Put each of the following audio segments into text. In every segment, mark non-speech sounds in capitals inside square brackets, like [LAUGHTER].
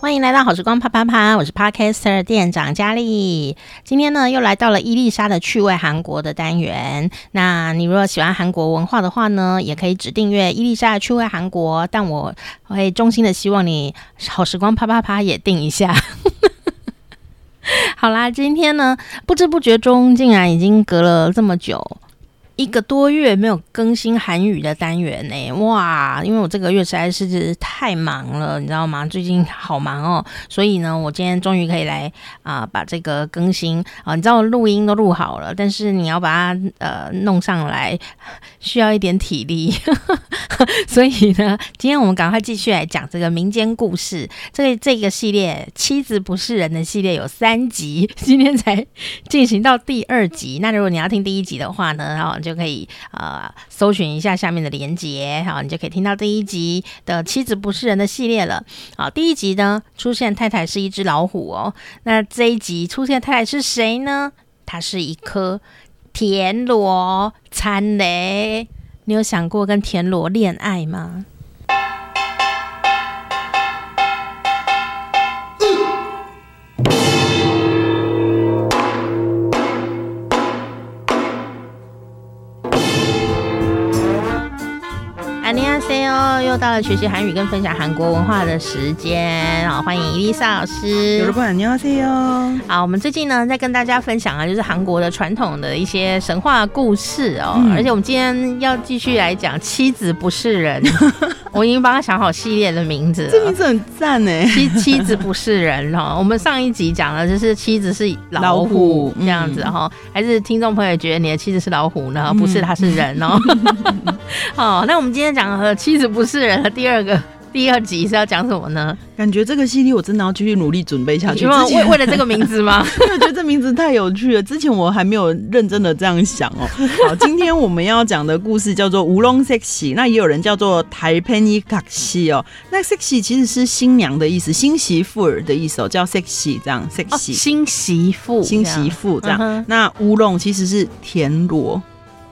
欢迎来到好时光啪啪啪，我是 Podcaster 店长佳丽。今天呢，又来到了伊丽莎的趣味韩国的单元。那你如果喜欢韩国文化的话呢，也可以只订阅伊丽莎的趣味韩国。但我会衷心的希望你好时光啪啪啪也订一下。[LAUGHS] 好啦，今天呢，不知不觉中竟然已经隔了这么久。一个多月没有更新韩语的单元呢，哇！因为我这个月实在是太忙了，你知道吗？最近好忙哦，所以呢，我今天终于可以来啊、把这个更新啊，你知道录音都录好了，但是你要把它呃弄上来，[LAUGHS] 需要一点体力，[LAUGHS] 所以呢，今天我们赶快继续来讲这个民间故事。这个这个系列《妻子不是人》的系列有三集，今天才进行到第二集。那如果你要听第一集的话呢，然后就可以呃搜寻一下下面的连接，好，你就可以听到第一集的《妻子不是人》的系列了。好，第一集呢出现太太是一只老虎哦，那这一集出现太太是谁呢？她是一颗田螺参雷。你有想过跟田螺恋爱吗？到了学习韩语跟分享韩国文化的时间，好，欢迎伊丽莎老师。여러분 안녕하세요。好，我们最近呢在跟大家分享啊，就是韩国的传统的一些神话故事哦，嗯、而且我们今天要继续来讲妻子不是人，[LAUGHS] 我已经帮他想好系列的名字了，这名字很赞呢。妻妻子不是人哈，我们上一集讲的就是妻子是老虎，老虎这样子哈，嗯、还是听众朋友觉得你的妻子是老虎呢？不是，他是人哦。 [LAUGHS] [LAUGHS] 好，那我们今天讲的妻子不是人的第二个。[LAUGHS] 第二集是要讲什么呢？感觉这个系列我真的要继续努力准备下去。为为了这个名字吗？因为我觉得这名字太有趣了。之前我还没有认真的这样想哦。[LAUGHS] 好，今天我们要讲的故事叫做乌龙 sexy，那也有人叫做台佩尼卡西哦。那 sexy 其实是新娘的意思，新媳妇儿的意思哦，叫 sexy 这样 sexy、哦。新媳妇，新媳妇这样。这样嗯、那乌龙其实是田螺，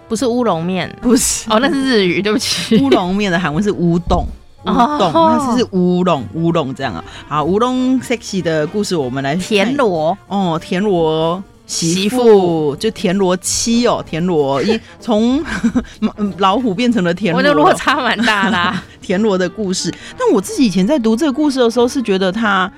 不是乌龙面，不是哦，那是日语，对不起。乌龙面的韩文是乌冬。乌冬，那是是乌龙，乌龙这样啊。好，乌龙 sexy 的故事，我们来田螺哦，田螺媳妇就田螺妻哦，田螺一从 [LAUGHS] 老虎变成了田螺，我的落差蛮大啦。[LAUGHS] 田螺的故事，但我自己以前在读这个故事的时候，是觉得他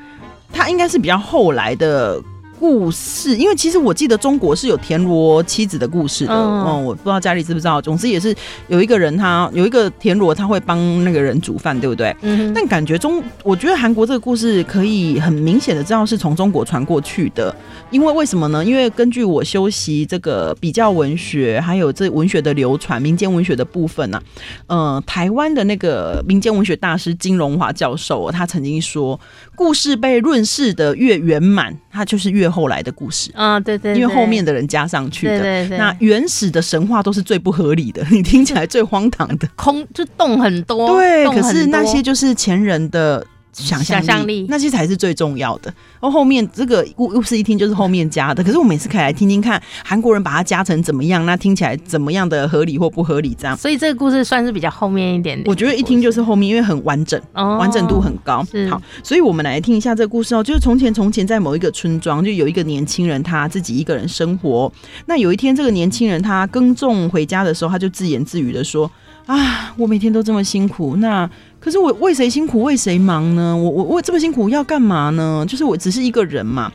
他应该是比较后来的。故事，因为其实我记得中国是有田螺妻子的故事的，嗯，嗯，我不知道家里知不知道。总之也是有一个人他，他有一个田螺，他会帮那个人煮饭，对不对？嗯。但感觉中，我觉得韩国这个故事可以很明显的知道是从中国传过去的，因为为什么呢？因为根据我修习这个比较文学，还有这文学的流传，民间文学的部分呢，啊，呃，台湾的那个民间文学大师金荣华教授，他曾经说，故事被润饰的越圆满，它就是越。后来的故事啊，对对，因为后面的人加上去的，对对对，那原始的神话都是最不合理的，你听起来最荒唐的，空就洞很多，对，可是那些就是前人的。想象力，想象力那些才是最重要的。然后后面这个故故事一听就是后面加的，可是我每次可以来听听看韩国人把它加成怎么样，那听起来怎么样的合理或不合理这样。所以这个故事算是比较后面一点点。我觉得一听就是后面，因为很完整，哦、完整度很高。是好，所以我们来听一下这个故事哦。就是从前从前在某一个村庄，就有一个年轻人，他自己一个人生活。那有一天，这个年轻人他耕种回家的时候，他就自言自语的说：“啊，我每天都这么辛苦，那。”可是我为谁辛苦为谁忙呢？我我我这么辛苦要干嘛呢？就是我只是一个人嘛。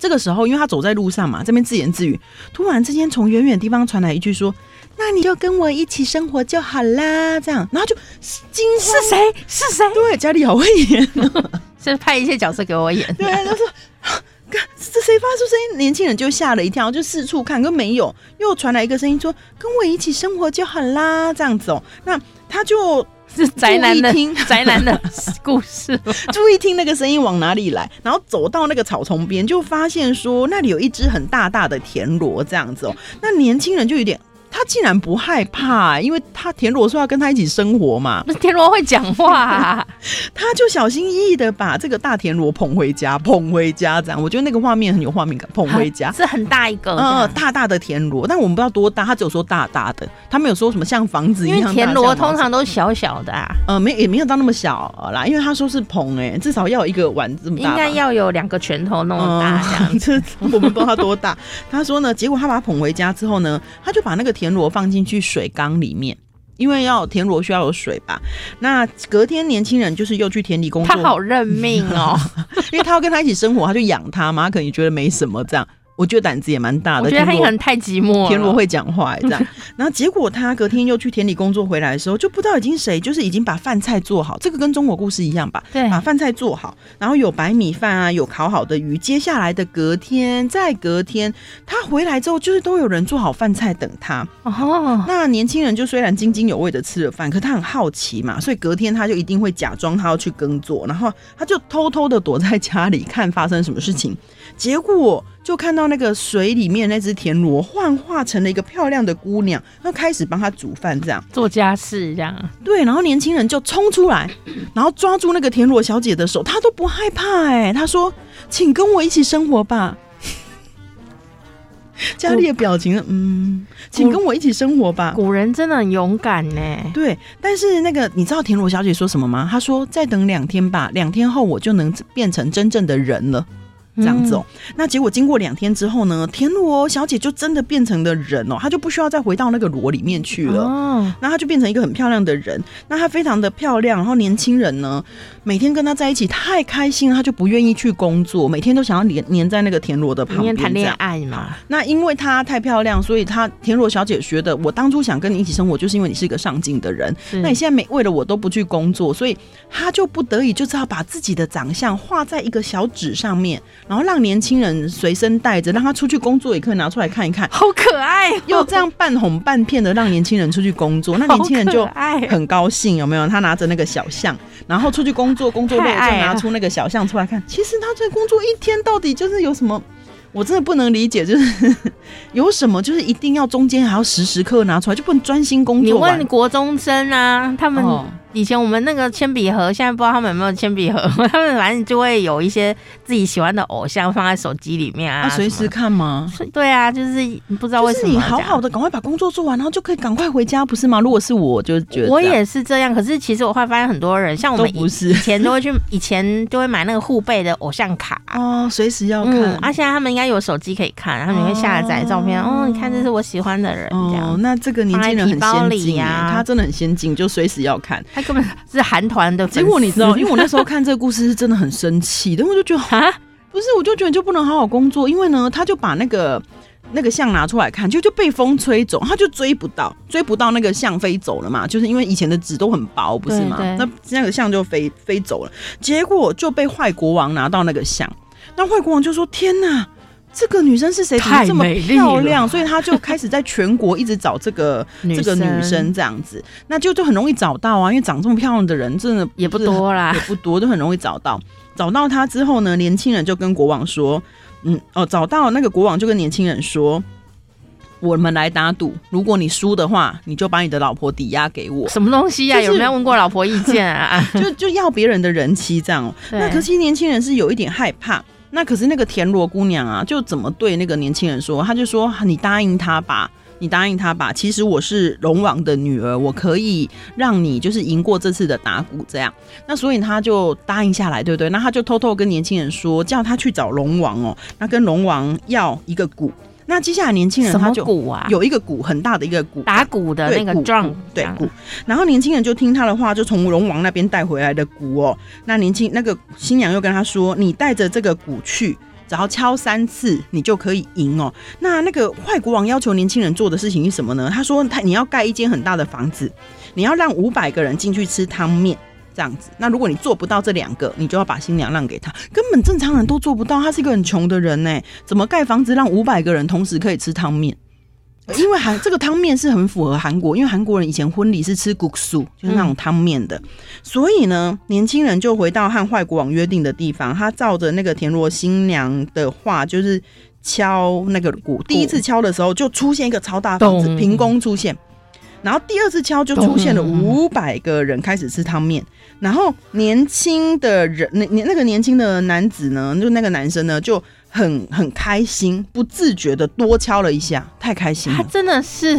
这个时候，因为他走在路上嘛，这边自言自语，突然之间从远远地方传来一句说：“那你就跟我一起生活就好啦。”这样，然后就惊慌，是谁？是谁？对，家里好会演，[LAUGHS] 是派一些角色给我演。对，他说：“ [GASPS] 看这谁发出声音？”年轻人就吓了一跳，就四处看，都没有。又传来一个声音说：“跟我一起生活就好啦。”这样子哦，那他就。是宅男的听宅男的故事，[LAUGHS] 注意听那个声音往哪里来，然后走到那个草丛边，就发现说那里有一只很大大的田螺这样子哦。那年轻人就有点，他他竟然不害怕，因为他田螺说要跟他一起生活嘛。[LAUGHS] 不是田螺会讲话，啊，[LAUGHS] 他就小心翼翼的把这个大田螺捧回家，捧回家这样。我觉得那个画面很有画面感，捧回家 [LAUGHS] 是很大一个，嗯，大大的田螺，但我们不知道多大，他只有说大大的，他没有说什么像房子一样。因为田螺通常都小小的啊，呃，没也没有到那么小啦，因为他说是捧哎，至少要有一个碗这么大，应该要有两个拳头那么大这样子。嗯、我们不知道他多大。他说呢，结果他把它捧回家之后呢，他就把那个田螺放进去水缸里面，因为要田螺需要有水吧。那隔天年轻人就是又去田里工作，他好认命哦，[LAUGHS] 因为他要跟他一起生活，他就养他嘛，他可能觉得没什么这样。我觉得胆子也蛮大的，我觉得他可能太寂寞了。田螺会讲话，这样。[LAUGHS] 然后结果他隔天又去田里工作回来的时候，就不知道已经谁，就是已经把饭菜做好。这个跟中国故事一样吧？对，把饭菜做好，然后有白米饭啊，有烤好的鱼。接下来的隔天，再隔天，他回来之后，就是都有人做好饭菜等他。哦，那年轻人就虽然津津有味的吃了饭，可他很好奇嘛，所以隔天他就一定会假装他要去耕作，然后他就偷偷的躲在家里看发生什么事情。结果就看到那个水里面那只田螺幻化成了一个漂亮的姑娘，然后开始帮她煮饭，这样做家事，这样对。然后年轻人就冲出来，然后抓住那个田螺小姐的手，她都不害怕哎、欸。他说：“请跟我一起生活吧。”佳丽的表情，嗯，请跟我一起生活吧。古人真的很勇敢呢。对，但是那个你知道田螺小姐说什么吗？她说：“再等两天吧，两天后我就能变成真正的人了。”这样子哦，那结果经过两天之后呢，田螺小姐就真的变成了人哦，她就不需要再回到那个螺里面去了。哦，那她就变成一个很漂亮的人。那她非常的漂亮，然后年轻人呢，每天跟她在一起太开心了，她就不愿意去工作，每天都想要黏黏在那个田螺的旁边谈恋爱嘛。那因为她太漂亮，所以她田螺小姐觉得，我当初想跟你一起生活，就是因为你是一个上进的人。那你现在每为了我都不去工作，所以她就不得已就只好把自己的长相画在一个小纸上面。然后让年轻人随身带着，让他出去工作也可以拿出来看一看，好可爱哦。又这样半哄半骗的让年轻人出去工作，[LAUGHS] 那年轻人就很高兴，有没有？他拿着那个小象，然后出去工作，工作累就拿出那个小象出来看。其实他在工作一天到底就是有什么？我真的不能理解，就是 [LAUGHS] 有什么，就是一定要中间还要时时刻拿出来，就不能专心工作。你问国中生啊，他们。哦以前我们那个铅笔盒，现在不知道他们有没有铅笔盒。[LAUGHS] 他们反正就会有一些自己喜欢的偶像放在手机里面啊，随时看吗？对啊，就是不知道为什么。就是你好好的赶快把工作做完，然后就可以赶快回家，不是吗？如果是我，就觉得我也是这样。可是其实我会发现很多人，像我们以前都会去，以前就会买那个护贝的偶像卡哦，随时要看。嗯，啊，现在他们应该有手机可以看，然后你会下载照片哦，你看这是我喜欢的人。哦，那这个年轻人很先进啊，他真的很先进，就随时要看，他根本是韩。团的结果你知道，因为我那时候看这个故事是真的很生气，但我就觉得 [LAUGHS] 啊，不是，我就觉得就不能好好工作，因为呢，他就把那个那个象拿出来看，就就被风吹走，他就追不到，追不到那个象飞走了嘛，就是因为以前的纸都很薄，不是吗？那那个象就飞飞走了，结果就被坏国王拿到那个象，那坏国王就说：“天哪！”这个女生是谁？怎么这么漂亮？所以他就开始在全国一直找这个 [LAUGHS] 这个女生这样子，那就就很容易找到啊，因为长这么漂亮的人真的也不多啦，也不多，就很容易找到。找到她之后呢，年轻人就跟国王说：“嗯哦，找到那个国王就跟年轻人说，我们来打赌，如果你输的话，你就把你的老婆抵押给我。什么东西呀？有没有问过老婆意见啊？[LAUGHS] 就就要别人的人妻这样。[LAUGHS] 那可惜年轻人是有一点害怕。”那可是那个田螺姑娘啊，就怎么对那个年轻人说？他就说：“你答应他吧，你答应他吧。其实我是龙王的女儿，我可以让你就是赢过这次的打鼓这样。那所以他就答应下来，对不对？那他就偷偷跟年轻人说，叫他去找龙王哦，那跟龙王要一个鼓。”那接下来年轻人他就有一个鼓，很大的一个鼓，打鼓的那个状，对鼓。然后年轻人就听他的话，就从龙王那边带回来的鼓哦。那年轻那个新娘又跟他说：“你带着这个鼓去，只要敲三次，你就可以赢哦。”那那个坏国王要求年轻人做的事情是什么呢？他说：“他你要盖一间很大的房子，你要让五百个人进去吃汤面。”这样子，那如果你做不到这两个，你就要把新娘让给他。根本正常人都做不到，他是一个很穷的人呢，怎么盖房子让五百个人同时可以吃汤面？因为韩这个汤面是很符合韩国，因为韩国人以前婚礼是吃谷素，就是那种汤面的。所以呢，年轻人就回到和坏国王约定的地方，他照着那个田螺新娘的话，就是敲那个鼓，第一次敲的时候就出现一个超大房子，凭空出现。然后第二次敲就出现了五百个人开始吃汤面，然后年轻的人那那那个年轻的男子呢，就那个男生呢就很很开心，不自觉的多敲了一下，太开心了。他真的是，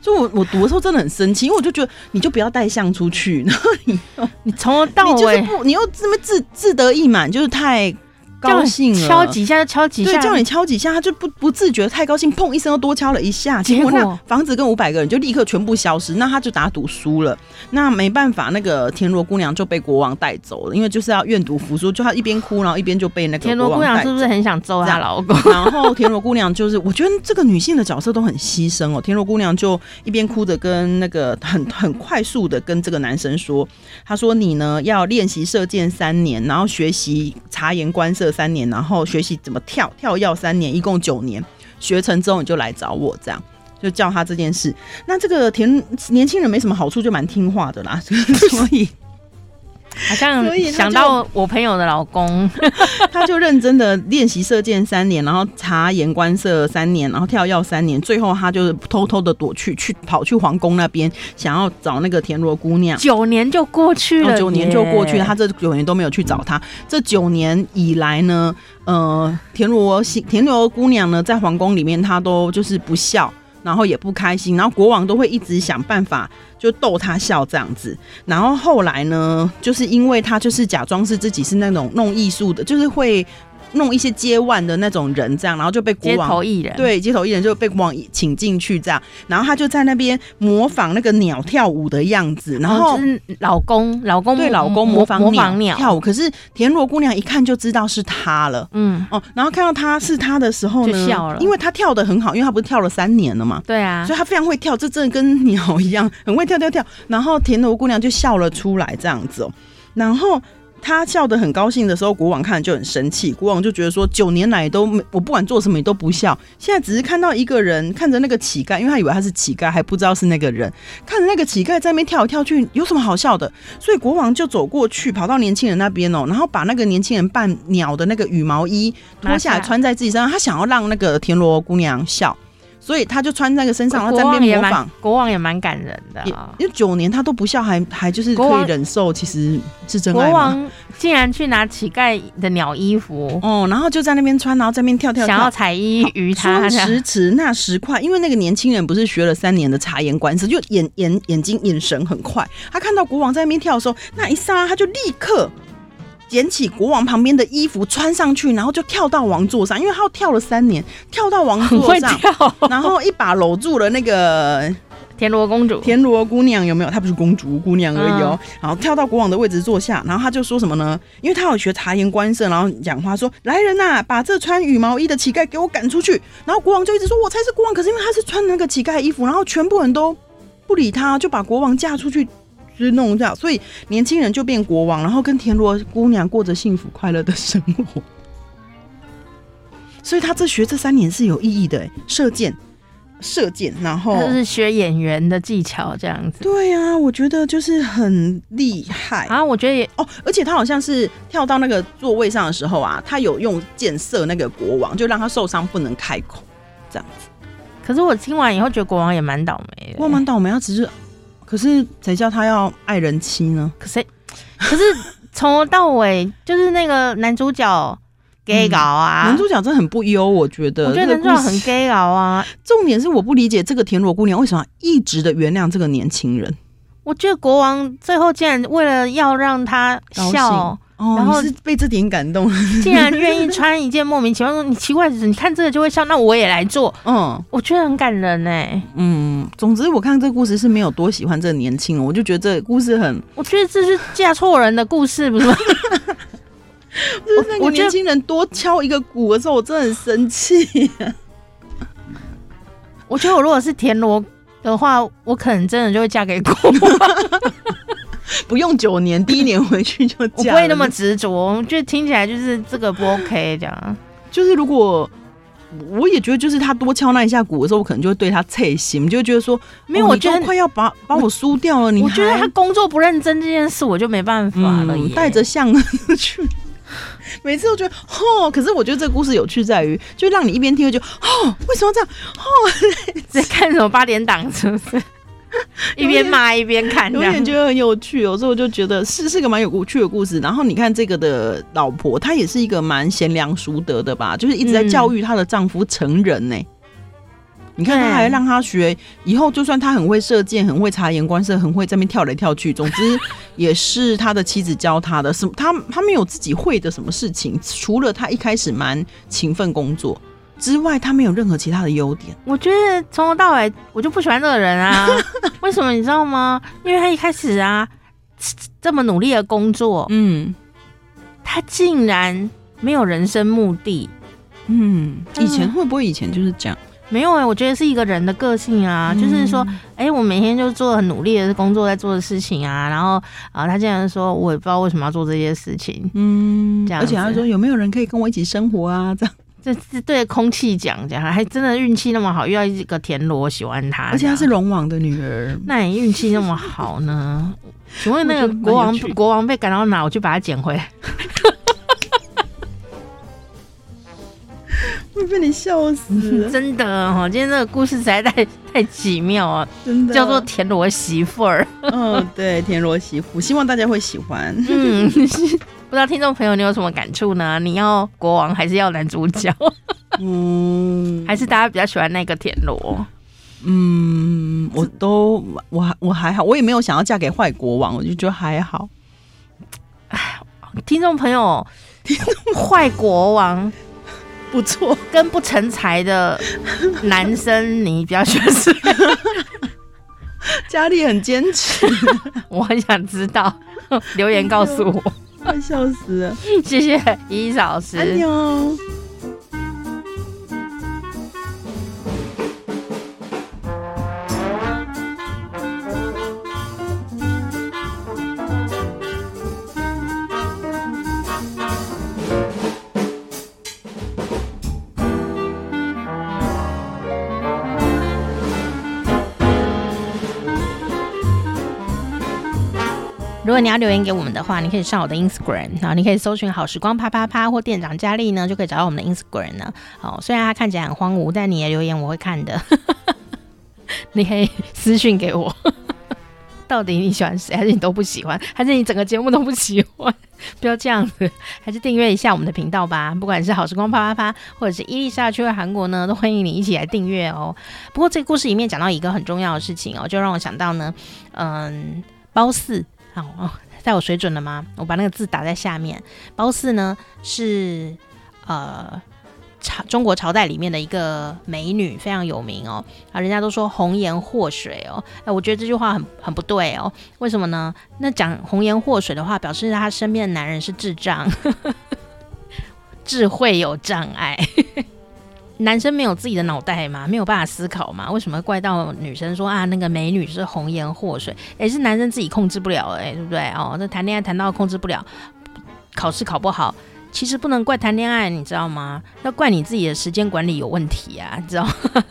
所以我我读的时候真的很生气，因为我就觉得你就不要带象出去，然后你你从头到尾你就是不，你又这么自自得意满，就是太。高兴了，敲几下就敲几下，对，叫你敲几下，他就不不自觉太高兴，砰一声又多敲了一下，结果那房子跟五百个人就立刻全部消失，那他就打赌输了，那没办法，那个田螺姑娘就被国王带走了，因为就是要愿赌服输，就她一边哭，然后一边就被那个田螺姑娘是不是很想揍她老公？然后田螺姑娘就是，我觉得这个女性的角色都很牺牲哦。田螺姑娘就一边哭着跟那个很 [LAUGHS] 很快速的跟这个男生说，她说你呢要练习射箭三年，然后学习察言观色三年，然后学习怎么跳跳要三年，一共九年，学成之后你就来找我，这样就叫他这件事。那这个田年轻人没什么好处，就蛮听话的啦，所以。好像想到我朋友的老公，[LAUGHS] 他就认真的练习射箭三年，然后察言观色三年，然后跳药三年，最后他就是偷偷的躲去去跑去皇宫那边，想要找那个田螺姑娘。九年就过去了，九年就过去了，他这九年都没有去找他。这九年以来呢，呃，田螺田螺姑娘呢，在皇宫里面，她都就是不笑。然后也不开心，然后国王都会一直想办法就逗他笑这样子。然后后来呢，就是因为他就是假装是自己是那种弄艺术的，就是会。弄一些接腕的那种人，这样，然后就被国王街头艺人。对街头艺人就被国王请进去，这样，然后他就在那边模仿那个鸟跳舞的样子，然后老公老公对老公模仿模仿鸟跳舞，可是田螺姑娘一看就知道是他了，嗯。哦，然后看到他是他的时候呢，就笑了，因为他跳的很好，因为他不是跳了三年了嘛，对啊，所以他非常会跳，这真的跟鸟一样，很会跳跳跳，然后田螺姑娘就笑了出来，这样子哦，然后。他笑得很高兴的时候，国王看了就很生气。国王就觉得说，九年来都没我不管做什么你都不笑，现在只是看到一个人看着那个乞丐，因为他以为他是乞丐，还不知道是那个人，看着那个乞丐在那边跳来跳去，有什么好笑的？所以国王就走过去，跑到年轻人那边哦，然后把那个年轻人扮鸟的那个羽毛衣脱下来穿在自己身上，他想要让那个田螺姑娘笑。所以他就穿那个身上，然后在那边模仿。国王也蛮感人的，因为九年他都不笑，还还就是可以忍受，其实是真爱。国王竟然去拿乞丐的鸟衣服，哦，然后就在那边穿，然后在那边跳跳跳，想要彩衣娱他。说时迟那十块，因为那个年轻人不是学了三年的察言观色，就眼眼眼睛眼神很快。他看到国王在那边跳的时候，那一刹那他就立刻。捡起国王旁边的衣服穿上去，然后就跳到王座上，因为他跳了三年，跳到王座上，然后一把搂住了那个田螺公主、田螺姑娘，有没有？她不是公主姑娘而已哦。然后跳到国王的位置坐下，然后他就说什么呢？因为他有学察言观色，然后讲话说：“来人呐，把这穿羽毛衣的乞丐给我赶出去。”然后国王就一直说：“我才是国王。”可是因为他是穿那个乞丐衣服，然后全部人都不理他，就把国王嫁出去。就是弄这样，所以年轻人就变国王，然后跟田螺姑娘过着幸福快乐的生活。所以他这学这三年是有意义的，射箭，射箭，然后就是学演员的技巧这样子。对啊，我觉得就是很厉害啊！我觉得也哦，而且他好像是跳到那个座位上的时候啊，他有用箭射那个国王，就让他受伤不能开口这样子。可是我听完以后觉得国王也蛮倒霉的，国王蛮倒霉，他只是。可是谁叫他要爱人妻呢？可是，可是从头到尾就是那个男主角 gay 搞啊、嗯，男主角真的很不优，我觉得。我觉得男主角很 gay 搞啊。重点是我不理解这个田螺姑娘为什么一直的原谅这个年轻人。我觉得国王最后竟然为了要让他笑。哦，然后是被这点感动，[LAUGHS] 竟然愿意穿一件莫名其妙，你奇怪，你看这个就会笑，那我也来做。嗯，我觉得很感人哎。嗯，总之我看这个故事是没有多喜欢这个年轻人，我就觉得这个故事很，我觉得这是嫁错人的故事，不是吗？[LAUGHS] 就是那个年轻人多敲一个鼓的时候，我真的很生气。[LAUGHS] 我觉得我如果是田螺的话，我可能真的就会嫁给国王。[LAUGHS] 不用九年，第一年回去就嫁。我不会那么执着，就听起来就是这个不 OK，这样。就是如果我也觉得，就是他多敲那一下鼓的时候，我可能就会对他脆心，就会觉得说，没有，我觉得快要把把我输掉了。你我觉得他工作不认真这件事，我就没办法了。带着象去，[LAUGHS] 每次都觉得哦，可是我觉得这个故事有趣在于，就让你一边听就哦，为什么这样？哦，[LAUGHS] 在看什么八点档是不是？[LAUGHS] 一边骂一边看，有点觉得很有趣。有时候我就觉得是是个蛮有趣的故事。然后你看这个的老婆，她也是一个蛮贤良淑德的吧，就是一直在教育她的丈夫成人呢、你看，她还让他学，以后就算他很会射箭，很会察言观色，很会在那边跳来跳去，总之也是他的妻子教他的。什么？他他没有自己会的什么事情，除了他一开始蛮勤奋工作之外，他没有任何其他的优点。我觉得从头到尾我就不喜欢这个人啊！[LAUGHS] 为什么你知道吗？因为他一开始啊这么努力的工作，嗯，他竟然没有人生目的。嗯，以前会不会以前就是这样？没有哎、欸，我觉得是一个人的个性啊，嗯、就是说，哎、欸，我每天就做很努力的工作，在做的事情啊，然后啊，他竟然说，我也不知道为什么要做这些事情，嗯，这样，而且他说有没有人可以跟我一起生活啊？这样，这是对空气讲讲，还真的运气那么好，遇到一个田螺喜欢他，而且他是龙王的女儿，那你运气那么好呢？请问那个国王国王被赶到哪？我去把他捡回来。[LAUGHS] 会被你笑死！真的哈，今天这个故事实在太太奇妙啊！真的叫做田螺媳妇儿。嗯，对，田螺媳妇，希望大家会喜欢。嗯，[LAUGHS] 不知道听众朋友你有什么感触呢？你要国王还是要男主角？嗯，还是大家比较喜欢那个田螺？嗯，我都我我还好，我也没有想要嫁给坏国王，我就觉得还好。哎，听众朋友，坏国王。不错，跟不成才的男生，你比较喜欢谁？[LAUGHS] 家里很坚持，[LAUGHS] 我很想知道，留言告诉我，快笑死了！[LAUGHS] 谢谢伊老师。如果你要留言给我们的话，你可以上我的 Instagram，然后你可以搜寻“好时光啪啪啪”或店长佳丽呢，就可以找到我们的 Instagram 呢。哦，虽然它看起来很荒芜，但你的留言我会看的。[LAUGHS] 你可以私信给我，[LAUGHS] 到底你喜欢谁，还是你都不喜欢，还是你整个节目都不喜欢？[LAUGHS] 不要这样子，还是订阅一下我们的频道吧。不管是好时光啪啪啪，或者是伊丽莎去了韩国呢，都欢迎你一起来订阅哦。不过这个故事里面讲到一个很重要的事情哦，就让我想到呢，嗯，褒姒。哦，[LAUGHS] 在我水准了吗？我把那个字打在下面。褒姒呢是呃朝中国朝代里面的一个美女，非常有名哦。啊，人家都说红颜祸水哦。哎，我觉得这句话很很不对哦。为什么呢？那讲红颜祸水的话，表示他身边的男人是智障，[LAUGHS] 智慧有障碍。男生没有自己的脑袋吗？没有办法思考吗？为什么怪到女生说啊，那个美女是红颜祸水？也是男生自己控制不了哎、对不对？哦，这谈恋爱谈到控制不了，考试考不好，其实不能怪谈恋爱，你知道吗？要怪你自己的时间管理有问题啊，你知道？[LAUGHS]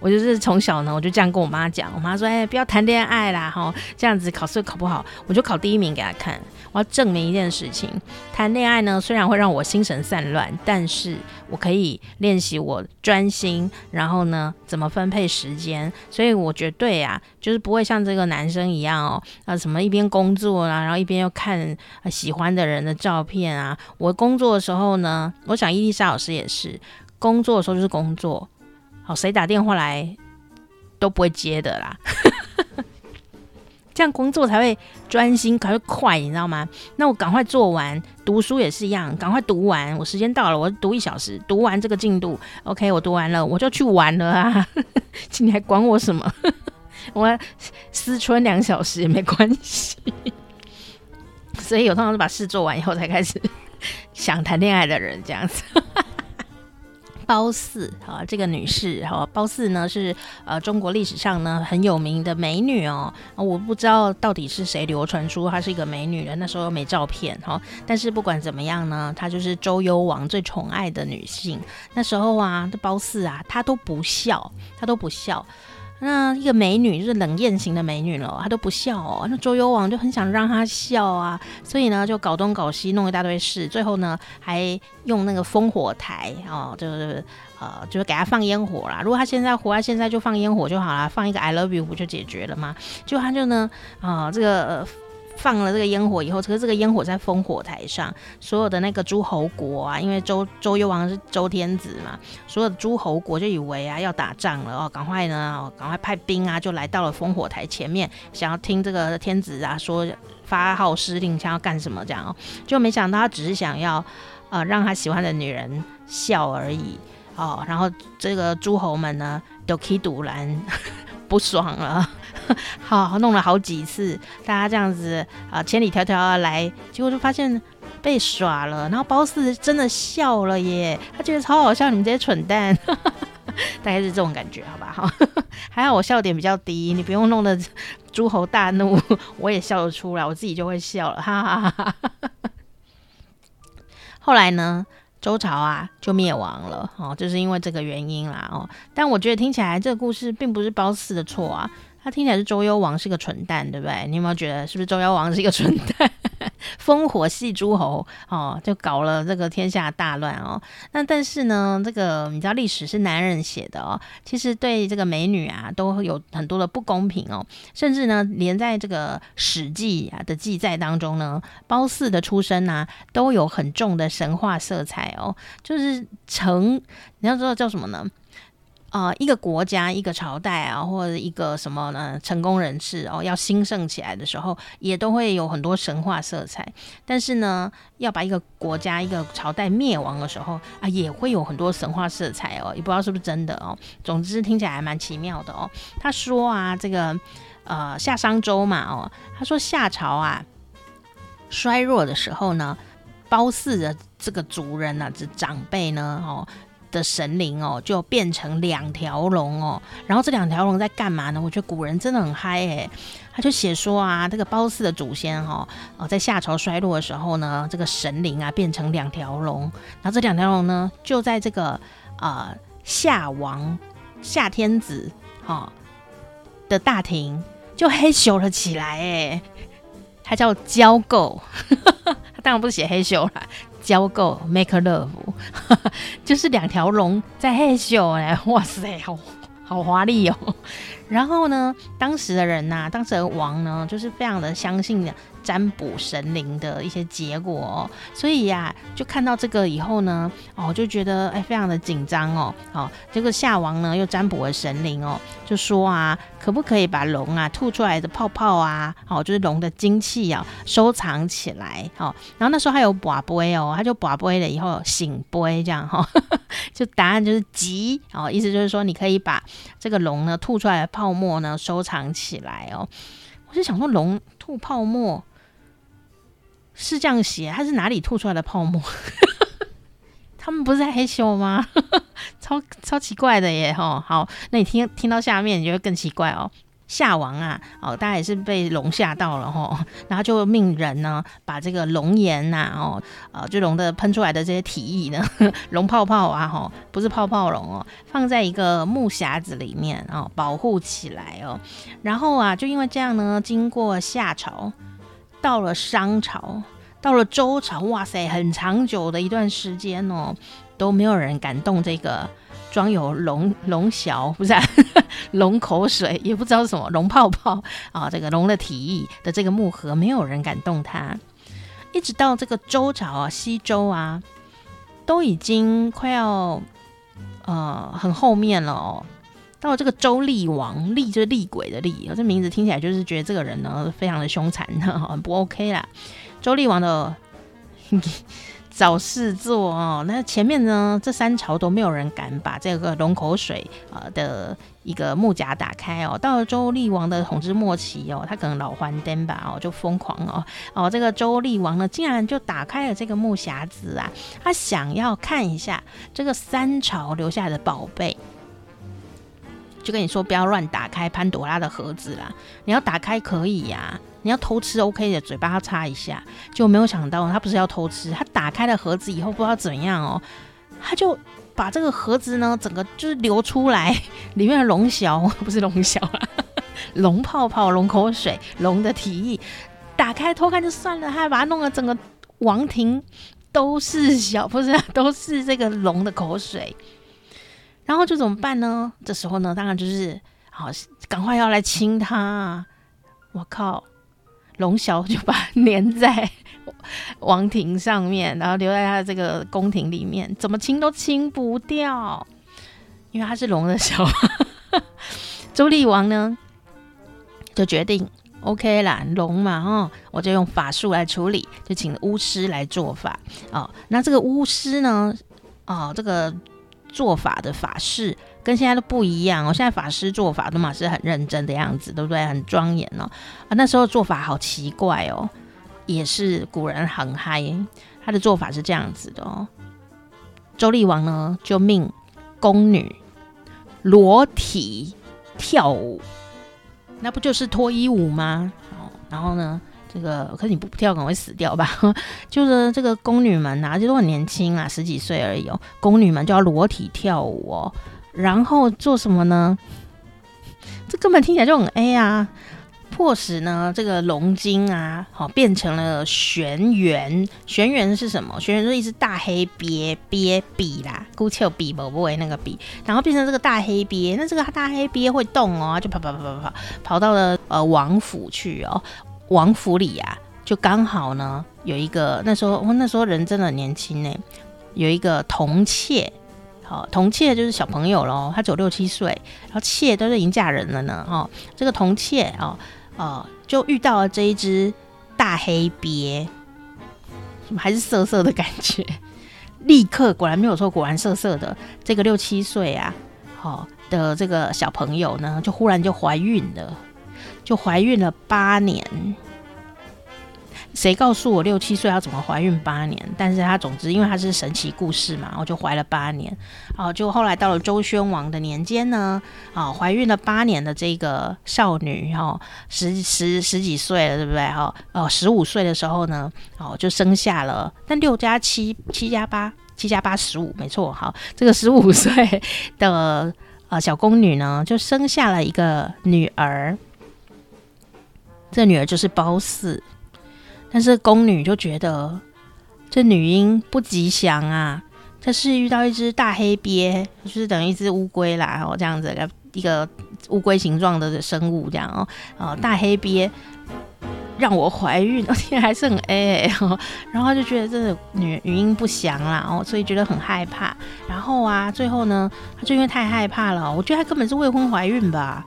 我就是从小呢，我就这样跟我妈讲，我妈说，哎，不要谈恋爱啦，哈，这样子考试考不好，我就考第一名给她看。我要证明一件事情，谈恋爱呢，虽然会让我心神散乱，但是我可以练习我专心，然后呢，怎么分配时间。所以我绝对啊，就是不会像这个男生一样哦，啊，什么一边工作啊，然后一边又看喜欢的人的照片啊。我工作的时候呢，我想伊丽莎老师也是，工作的时候就是工作，好，谁打电话来都不会接的啦。这样工作才会专心，才会快，你知道吗？那我赶快做完，读书也是一样，赶快读完。我时间到了，我读一小时，读完这个进度，OK，我读完了，我就去玩了啊！[LAUGHS] 你还管我什么？[LAUGHS] 我思春两小时也没关系。[LAUGHS] 所以有通常是把事做完以后才开始想谈恋爱的人，这样子。褒姒啊，这个女士哈，褒姒呢是呃中国历史上呢很有名的美女哦。我不知道到底是谁流传出她是一个美女的，那时候没照片哈。但是不管怎么样呢，她就是周幽王最宠爱的女性。那时候啊，这褒姒啊，她都不笑，她都不笑。那一个美女就是冷艳型的美女了，她都不笑哦。那周幽王就很想让她笑啊，所以呢就搞东搞西弄一大堆事，最后呢还用那个烽火台哦，就是呃就是给她放烟火啦。如果她现在活在现在就放烟火就好啦，放一个 I love you 不就解决了吗？就她就呢啊、这个。放了这个烟火以后，可是这个烟火在烽火台上，所有的那个诸侯国啊，因为周周幽王是周天子嘛，所有的诸侯国就以为啊要打仗了哦，赶快呢，哦，赶快派兵啊，就来到了烽火台前面，想要听这个天子啊说发号施令，想要干什么这样哦，就没想到他只是想要呃让他喜欢的女人笑而已哦，然后这个诸侯们呢都气赌烂不爽了。[LAUGHS] 好，弄了好几次，大家这样子啊，千里迢迢而来，结果就发现被耍了。然后褒姒真的笑了耶，他觉得超好笑，你们这些蠢蛋，[LAUGHS] 大概是这种感觉，好吧？好，[LAUGHS] 还好我笑点比较低，你不用弄得诸侯大怒，我也笑得出来，我自己就会笑了，哈哈哈哈哈。后来呢，周朝啊就灭亡了，哦，就是因为这个原因啦，哦。但我觉得听起来这个故事并不是褒姒的错啊。他听起来是周幽王是个蠢蛋，对不对？你有没有觉得是不是周幽王是一个蠢蛋？[LAUGHS] 烽火戏诸侯哦，就搞了这个天下大乱哦。那但是呢，这个你知道历史是男人写的哦，其实对这个美女啊都有很多的不公平哦。甚至呢，连在这个《史记》啊的记载当中呢，褒姒的出身啊都有很重的神话色彩哦。就是成，你要知道叫什么呢？啊、一个国家、一个朝代啊，或者一个什么呢？成功人士哦，要兴盛起来的时候，也都会有很多神话色彩。但是呢，要把一个国家、一个朝代灭亡的时候啊，也会有很多神话色彩哦，也不知道是不是真的哦。总之听起来还蛮奇妙的哦。他说啊，这个呃夏商周嘛哦，他说夏朝啊衰弱的时候呢，褒姒的这个族人呢、啊，这长辈呢哦。的神灵哦，就变成两条龙哦，然后这两条龙在干嘛呢？我觉得古人真的很嗨诶，他就写说啊，这个褒姒的祖先哈哦，在夏朝衰落的时候呢，这个神灵啊变成两条龙，然后这两条龙呢就在这个啊、呃、夏王夏天子哈、的大庭就嘿咻了起来诶，他叫交媾，[LAUGHS] 他当然不是写嘿咻啦。交媾 make love，就是两条龙在嘿咻哎，[LAUGHS] 哇塞，好好华丽哦。然后呢，当时的人呐、当时的王呢，就是非常的相信的。占卜神灵的一些结果哦，所以呀、就看到这个以后呢，哦，就觉得哎，非常的紧张哦，好，这个夏王呢又占卜了神灵哦，就说啊，可不可以把龙啊吐出来的泡泡啊，好，就是龙的精气啊，收藏起来，好，然后那时候还有跋杯哦，他就跋杯了以后醒杯这样哈，[LAUGHS] 就答案就是吉哦，意思就是说你可以把这个龙呢吐出来的泡沫呢收藏起来哦，我就想说龙吐泡沫。是这样写，它是哪里吐出来的泡沫？[LAUGHS] 他们不是害羞吗？[LAUGHS] 超超奇怪的耶！吼，好，那你听听到下面，你就会更奇怪哦。夏王啊，哦，大家也是被龙吓到了吼，然后就命人呢，把这个龙颜呐，哦，呃，就龙的喷出来的这些体液呢，[LAUGHS] 龙泡泡啊，吼，不是泡泡龙哦，放在一个木匣子里面哦，保护起来哦。然后啊，就因为这样呢，经过夏朝。到了商朝，到了周朝，哇塞，很长久的一段时间哦，都没有人敢动这个装有龙龙洨，不是 [LAUGHS] 龙、口水，也不知道什么龙泡泡啊，这个龙的体液的这个木盒，没有人敢动它。一直到这个周朝啊，西周啊，都已经快要呃很后面了哦。到了这个周厉王，厉就是厉鬼的厉，这名字听起来就是觉得这个人呢非常的凶残，[LAUGHS] 很不 OK 啦。周厉王的 [LAUGHS] 找事做哦，那前面呢这三朝都没有人敢把这个龙口水呃的一个木匣打开哦。到了周厉王的统治末期哦，他可能老还颠吧哦，就疯狂哦哦，这个周厉王呢竟然就打开了这个木匣子啊，他想要看一下这个三朝留下来的宝贝。就跟你说，不要乱打开潘朵拉的盒子啦。你要打开可以呀、你要偷吃 OK 的，嘴巴要擦一下。就没有想到他不是要偷吃，他打开了盒子以后不知道怎样哦，他就把这个盒子呢，整个就是流出来，里面的龙小不是龙小啊，[LAUGHS] 龙泡泡、龙口水、龙的体液，打开偷看就算了，他还把它弄得整个王庭都是小，不是都是这个龙的口水，然后就怎么办呢？这时候呢，当然就是好，赶快要来亲他。我靠，龙小就把粘在王庭上面，然后留在他的这个宫廷里面，怎么亲都亲不掉，因为他是龙的小。[LAUGHS] 周厉王呢，就决定 OK 啦，龙嘛，哦，我就用法术来处理，就请巫师来做法哦。那这个巫师呢，哦，这个做法的法式。跟现在都不一样哦，现在法师做法都嘛是很认真的样子，对不对？很庄严哦。啊，那时候做法好奇怪哦，也是古人很嗨。他的做法是这样子的哦。周厉王呢就命宫女裸体跳舞，那不就是脱衣舞吗？哦，然后呢，这个可是你不跳可能会死掉吧？[LAUGHS] 就是这个宫女们啊，就都很年轻啊，十几岁而已哦。宫女们就要裸体跳舞哦。然后做什么呢？这根本听起来就很 A 啊！迫使呢这个龙精啊，好变成了玄元。玄元是什么？玄元就是一只大黑鳖，鳖比啦，姑且比不不为那个比，然后变成这个大黑鳖。那这个大黑鳖会动哦，就跑跑跑跑跑跑到了呃王府去哦。王府里呀、啊，就刚好呢有一个那时候，我那时候人真的很年轻呢，有一个童妾。好，童妾就是小朋友喽，他只有六七岁，然后妾都是已经嫁人了呢。哦，这个童妾哦，哦，就遇到了这一只大黑鳖，还是色色的感觉？立刻果然没有错，果然色色的。这个六七岁啊，好的这个小朋友呢，就忽然就怀孕了，就怀孕了八年。谁告诉我六七岁要怎么怀孕八年？但是他总之，因为他是神奇故事嘛，我就怀了八年。哦，就后来到了周宣王的年间呢，啊、哦，怀孕了八年的这个少女，哦，十十十几岁了，对不对？哈，哦，十五岁的时候呢，哦，就生下了。但六加七，七加八，七加八十五，没错。好，这个十五岁的呃小宫女呢，就生下了一个女儿。这女儿就是褒姒。但是宫女就觉得这女婴不吉祥啊！这是遇到一只大黑鳖，就是等于一只乌龟啦，哦，这样子一个乌龟形状的生物这样哦，哦，大黑鳖让我怀孕，而且还是很 A，然后就觉得这个女女婴不祥啦，哦，所以觉得很害怕。然后啊，最后呢，她就因为太害怕了，我觉得她根本是未婚怀孕吧，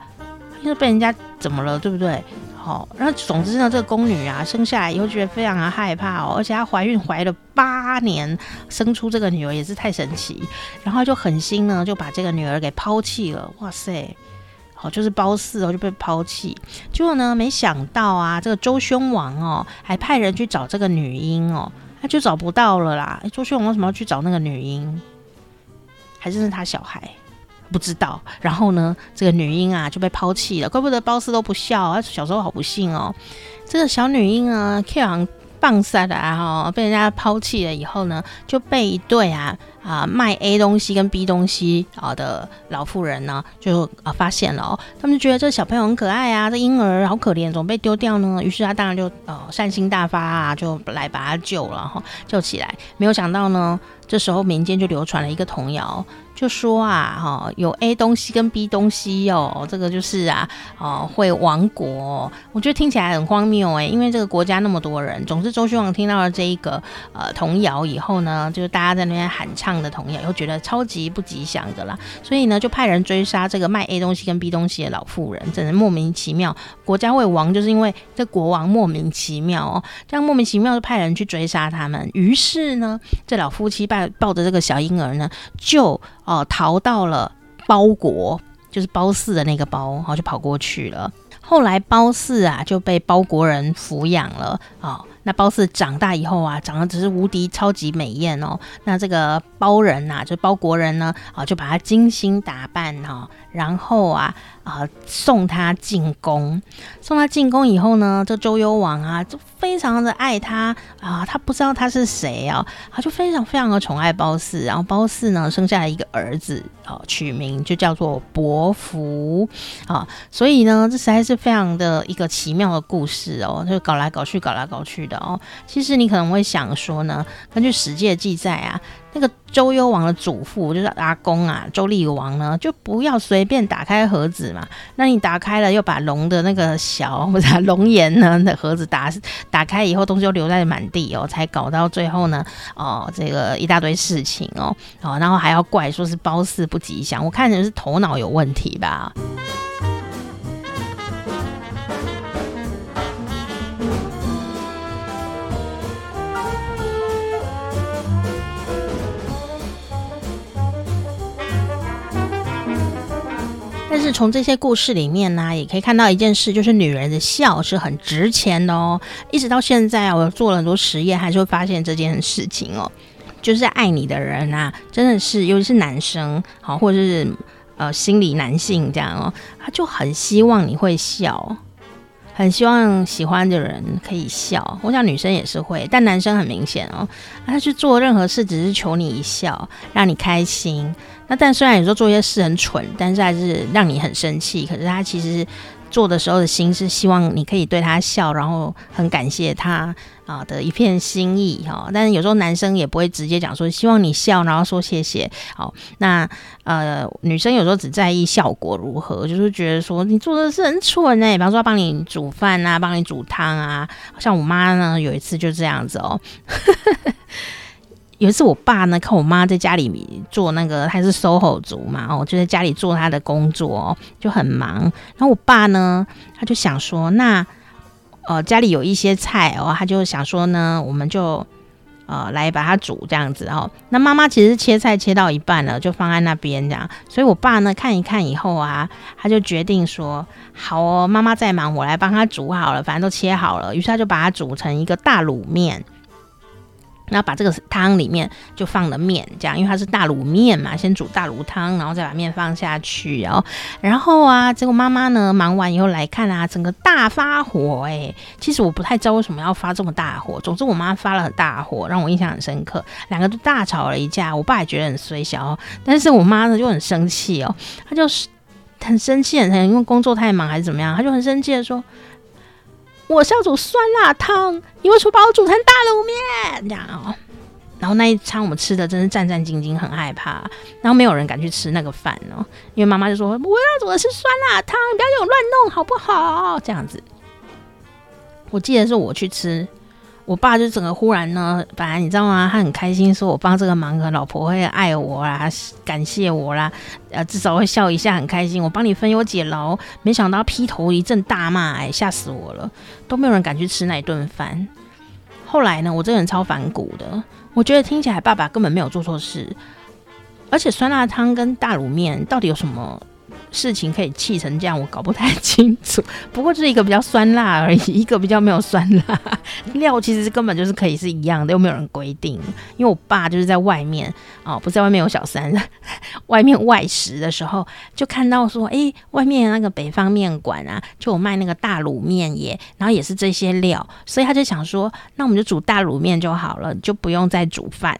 因为被人家怎么了，对不对？哦，然后总之呢，这个宫女啊，生下来以后觉得非常的害怕哦，而且她怀孕怀了八年，生出这个女儿也是太神奇，然后就狠心呢，就把这个女儿给抛弃了。哇塞，好，就是褒姒哦就被抛弃，结果呢，没想到啊，这个周宣王哦，还派人去找这个女婴哦，他就找不到了啦。周宣王为什么要去找那个女婴？还是是他小孩？不知道，然后呢，这个女婴啊就被抛弃了，怪不得褒姒都不孝，她小时候好不幸哦。这个小女婴啊，开行棒赛的啊，被人家抛弃了以后呢，就被一对啊啊卖 A 东西跟 B 东西啊的老妇人呢，就啊发现了哦，他们就觉得这小朋友很可爱啊，这婴儿好可怜，怎么被丢掉呢？于是他当然就呃善心大发啊，就来把他救了哈，救起来。没有想到呢，这时候民间就流传了一个童谣。就说啊，哈，有 A 东西跟 B 东西哦，这个就是啊，哦，会亡国。我觉得听起来很荒谬哎，因为这个国家那么多人。总之，周宣王听到了这一个呃童谣以后呢，就是大家在那边喊唱的童谣，又觉得超级不吉祥的啦，所以呢，就派人追杀这个卖 A 东西跟 B 东西的老妇人，真的莫名其妙。国家会亡，就是因为这国王莫名其妙哦，这样莫名其妙就派人去追杀他们。于是呢，这老夫妻抱抱着这个小婴儿呢，就。哦，逃到了包国，就是褒姒的那个褒，然后就跑过去了。后来褒姒啊就被包国人抚养了。哦，那褒姒长大以后啊，长得只是无敌超级美艳哦。那这个包人呐、啊，就是褒国人呢，啊、就把她精心打扮哈、哦，然后啊啊、送他进宫，送他进宫以后呢，这周幽王啊就非常的爱他啊，他不知道他是谁啊，他就非常非常的宠爱褒姒，然后褒姒呢生下了一个儿子，啊，取名就叫做伯服啊，所以呢这实在是非常的一个奇妙的故事哦，就搞来搞去，搞来搞去的哦。其实你可能会想说呢，根据史记的记载啊。那个周幽王的祖父就是阿公啊，周厉王呢，就不要随便打开盒子嘛。那你打开了，又把龙的那个小或者龙颜呢的盒子打打开以后，东西就留在满地哦，才搞到最后呢，哦，这个一大堆事情哦，哦，然后还要怪说是褒姒不吉祥，我看人是头脑有问题吧。是从这些故事里面呢、也可以看到一件事，就是女人的笑是很值钱的哦。一直到现在啊，我做了很多实验，还是会发现这件事情哦，就是爱你的人啊，真的是，尤其是男生，好，或者是呃心理男性这样哦，他就很希望你会笑，很希望喜欢的人可以笑。我想女生也是会，但男生很明显哦，他去做任何事只是求你一笑，让你开心。那但虽然有时候做一些事很蠢，但是还是让你很生气。可是他其实做的时候的心是希望你可以对他笑，然后很感谢他啊的一片心意哈。但是有时候男生也不会直接讲说希望你笑，然后说谢谢。好，那呃女生有时候只在意效果如何，就是觉得说你做的是很蠢哎、比方说帮你煮饭啊，帮你煮汤啊。像我妈呢，有一次就这样子哦。有一次，我爸呢看我妈在家里做那个，他是 SOHO 族嘛，哦，就在家里做他的工作哦，就很忙。然后我爸呢，他就想说，那呃家里有一些菜哦，他就想说呢，我们就呃来把它煮这样子哦。那妈妈其实切菜切到一半了，就放在那边这样。所以我爸呢看一看以后啊，他就决定说，好哦，妈妈在忙，我来帮他煮好了，反正都切好了。于是他就把它煮成一个大卤面。然后把这个汤里面就放了面，这样，因为它是大卤面嘛，先煮大卤汤，然后再把面放下去，然后，然后啊，结果妈妈呢忙完以后来看啊，整个大发火，哎，其实我不太知道为什么要发这么大火，总之我妈发了很大火，让我印象很深刻，两个都大吵了一架，我爸也觉得很衰小，但是我妈呢就很生气哦，她就是很生气，很因为工作太忙还是怎么样，她就很生气的说。我是要煮酸辣汤，你为什么把我煮成大卤面？这样哦，然后那一餐我们吃的真是战战兢兢，很害怕，然后没有人敢去吃那个饭哦，因为妈妈就说我要煮的是酸辣汤，不要给我乱弄好不好？这样子，我记得是我去吃。我爸就整个忽然呢，本来你知道吗？他很开心，说我帮这个忙，和老婆会爱我啦，感谢我啦，呃，至少会笑一下，很开心。我帮你分忧解劳，没想到劈头一阵大骂，哎，吓死我了，都没有人敢去吃那一顿饭。后来呢，我这个人超反骨的，我觉得听起来爸爸根本没有做错事，而且酸辣汤跟大卤面到底有什么？事情可以气成这样，我搞不太清楚。[LAUGHS] 不过就是一个比较酸辣而已，一个比较没有酸辣。[LAUGHS] 料其实根本就是可以是一样的，又没有人规定。因为我爸就是在外面哦，不在外面有小三，[LAUGHS] 外面外食的时候就看到说，哎，外面那个北方面馆啊，就有卖那个大卤面耶，然后也是这些料，所以他就想说，那我们就煮大卤面就好了，就不用再煮饭。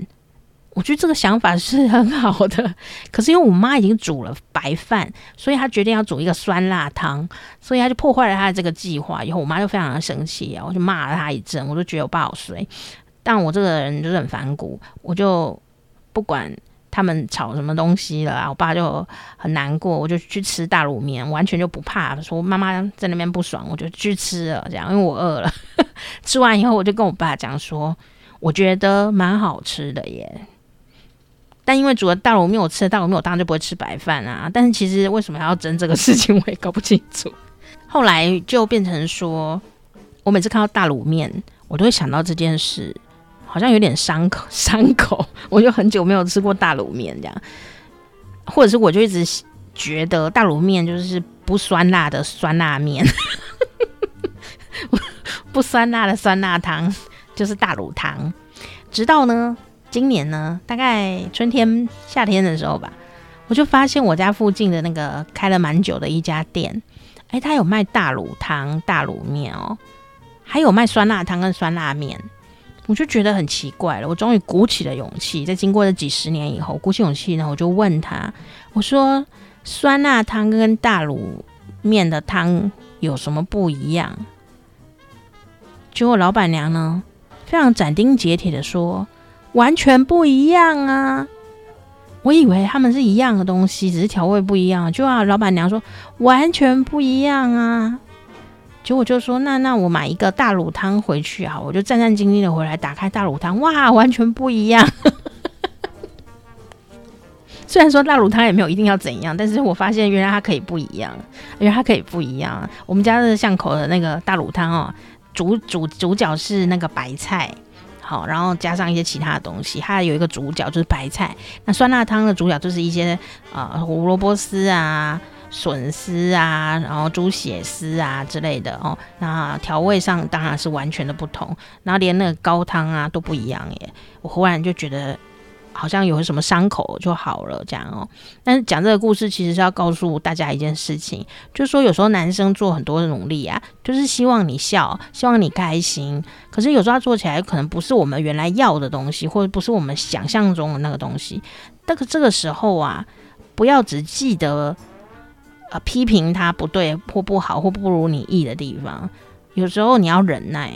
我觉得这个想法是很好的，[LAUGHS] 可是因为我妈已经煮了白饭，所以她决定要煮一个酸辣汤，所以她就破坏了她的这个计划。以后我妈就非常的生气啊，我就骂了她一阵，我就觉得我爸好衰。但我这个人就是很反骨，我就不管他们炒什么东西了，我爸就很难过，我就去吃大卤面，完全就不怕说妈妈在那边不爽，我就去吃了，这样，因为我饿了。[LAUGHS] 吃完以后，我就跟我爸讲说，我觉得蛮好吃的耶。但因为煮了大卤面，我吃了大卤面，我当然就不会吃白饭啊。但是其实为什么还要争这个事情，我也搞不清楚。后来就变成说，我每次看到大卤面，我都会想到这件事，好像有点伤口 [LAUGHS] 伤口。我就很久没有吃过大卤面这样，或者是我就一直觉得大卤面就是不酸辣的酸辣面，[LAUGHS] 不酸辣的酸辣汤就是大卤汤。直到呢。今年呢，大概春天、夏天的时候吧，我就发现我家附近的那个开了蛮久的一家店，哎，他有卖大卤汤、大卤面哦，还有卖酸辣汤跟酸辣面。我就觉得很奇怪了，我终于鼓起了勇气，在经过这几十年以后，鼓起勇气呢，我就问他，我说酸辣汤跟大卤面的汤有什么不一样？结果老板娘呢，非常斩钉截铁的说，完全不一样啊！我以为他们是一样的东西，只是调味不一样。就啊，老板娘说完全不一样啊！结果就说那那我买一个大卤汤回去啊，我就战战兢兢的回来打开大卤汤，哇，完全不一样。[LAUGHS] 虽然说大卤汤也没有一定要怎样，但是我发现原来它可以不一样，原来它可以不一样。我们家的巷口的那个大卤汤哦，主主主角是那个白菜，好，然后加上一些其他的东西，它有一个主角就是白菜。那酸辣汤的主角就是一些呃胡萝卜丝啊。笋丝啊，然后猪血丝啊之类的哦，那调味上当然是完全的不同，然后连那个高汤啊都不一样耶。我忽然就觉得好像有什么伤口就好了这样哦。但是讲这个故事其实是要告诉大家一件事情，就是说有时候男生做很多的努力啊，就是希望你笑，希望你开心。可是有时候他做起来可能不是我们原来要的东西，或者不是我们想象中的那个东西。但是这个时候啊，不要只记得。呃，批评他不对或不好或不如你意的地方，有时候你要忍耐，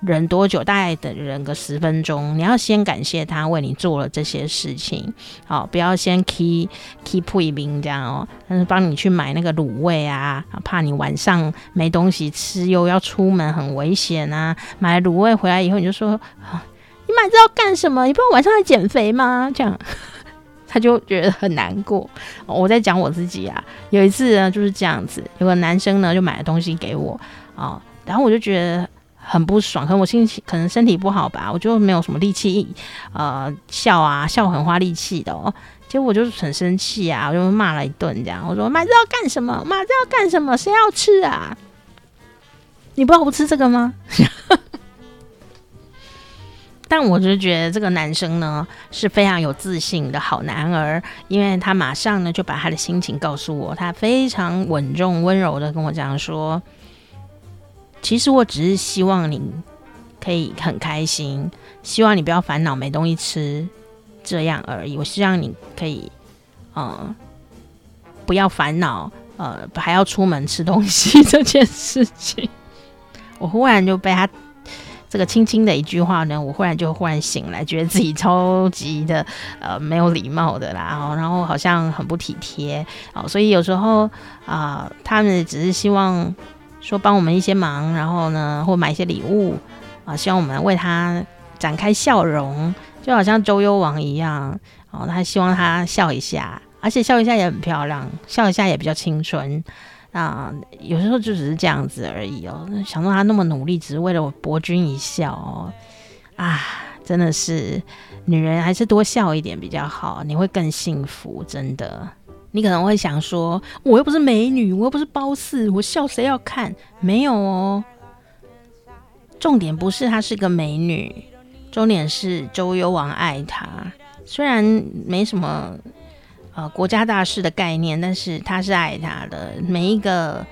忍多久？大概等忍个十分钟。你要先感谢他为你做了这些事情，好，不要先 keep keep 退兵这样哦。但是帮你去买那个卤味啊，怕你晚上没东西吃又要出门很危险啊。买卤味回来以后你就说，你买这要干什么？你不知道晚上要减肥吗？这样。[LAUGHS] 他就觉得很难过。我在讲我自己啊，有一次呢就是这样子，有个男生呢就买了东西给我啊，然后我就觉得很不爽，可能我心情可能身体不好吧，我就没有什么力气呃笑啊，笑很花力气的哦。结果我就很生气啊，我就骂了一顿这样，我说买这要干什么？买这要干什么？谁要吃啊？你不要不吃这个吗？[LAUGHS] 但我就觉得这个男生呢是非常有自信的好男儿，因为他马上呢就把他的心情告诉我，他非常稳重温柔的跟我讲说，其实我只是希望你可以很开心，希望你不要烦恼没东西吃这样而已。我希望你可以，呃，不要烦恼，呃，还要出门吃东西这件事情。我忽然就被他。这个轻轻的一句话呢，我忽然就忽然醒来，觉得自己超级的呃没有礼貌的啦，然后好像很不体贴哦，所以有时候啊、他们只是希望说帮我们一些忙，然后呢，或买一些礼物啊、希望我们为他展开笑容，就好像周幽王一样哦，他希望他笑一下，而且笑一下也很漂亮，笑一下也比较青春。啊，有时候就只是这样子而已哦。想到他那么努力，只是为了我博君一笑哦。啊，真的是女人还是多笑一点比较好，你会更幸福。真的，你可能会想说，我又不是美女，我又不是褒姒，我笑谁要看？没有哦。重点不是她是个美女，重点是周幽王爱她。虽然没什么。呃，国家大事的概念，但是他是爱她的每一个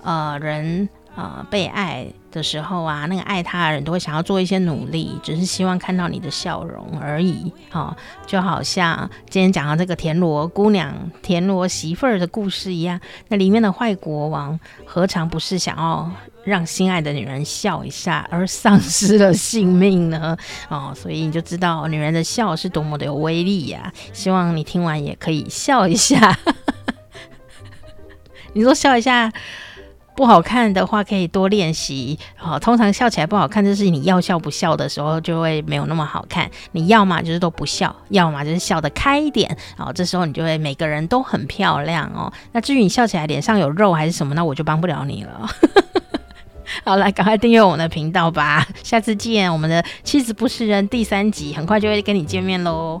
呃人呃被爱的时候啊，那个爱他的人都会想要做一些努力，只是希望看到你的笑容而已。哦，就好像今天讲到这个田螺姑娘、田螺媳妇儿的故事一样，那里面的坏国王何尝不是想要让心爱的女人笑一下而丧失了性命呢？哦，所以你就知道女人的笑是多么的有威力呀！希望你听完也可以笑一下。[LAUGHS] 你说笑一下。不好看的话，可以多练习。好，通常笑起来不好看，就是你要笑不笑的时候，就会没有那么好看。你要么就是都不笑，要么就是笑得开一点。好，这时候你就会每个人都很漂亮哦。那至于你笑起来脸上有肉还是什么，那我就帮不了你了。[LAUGHS] 好，来赶快订阅我们的频道吧。下次见，我们的妻子不是人第三集很快就会跟你见面喽。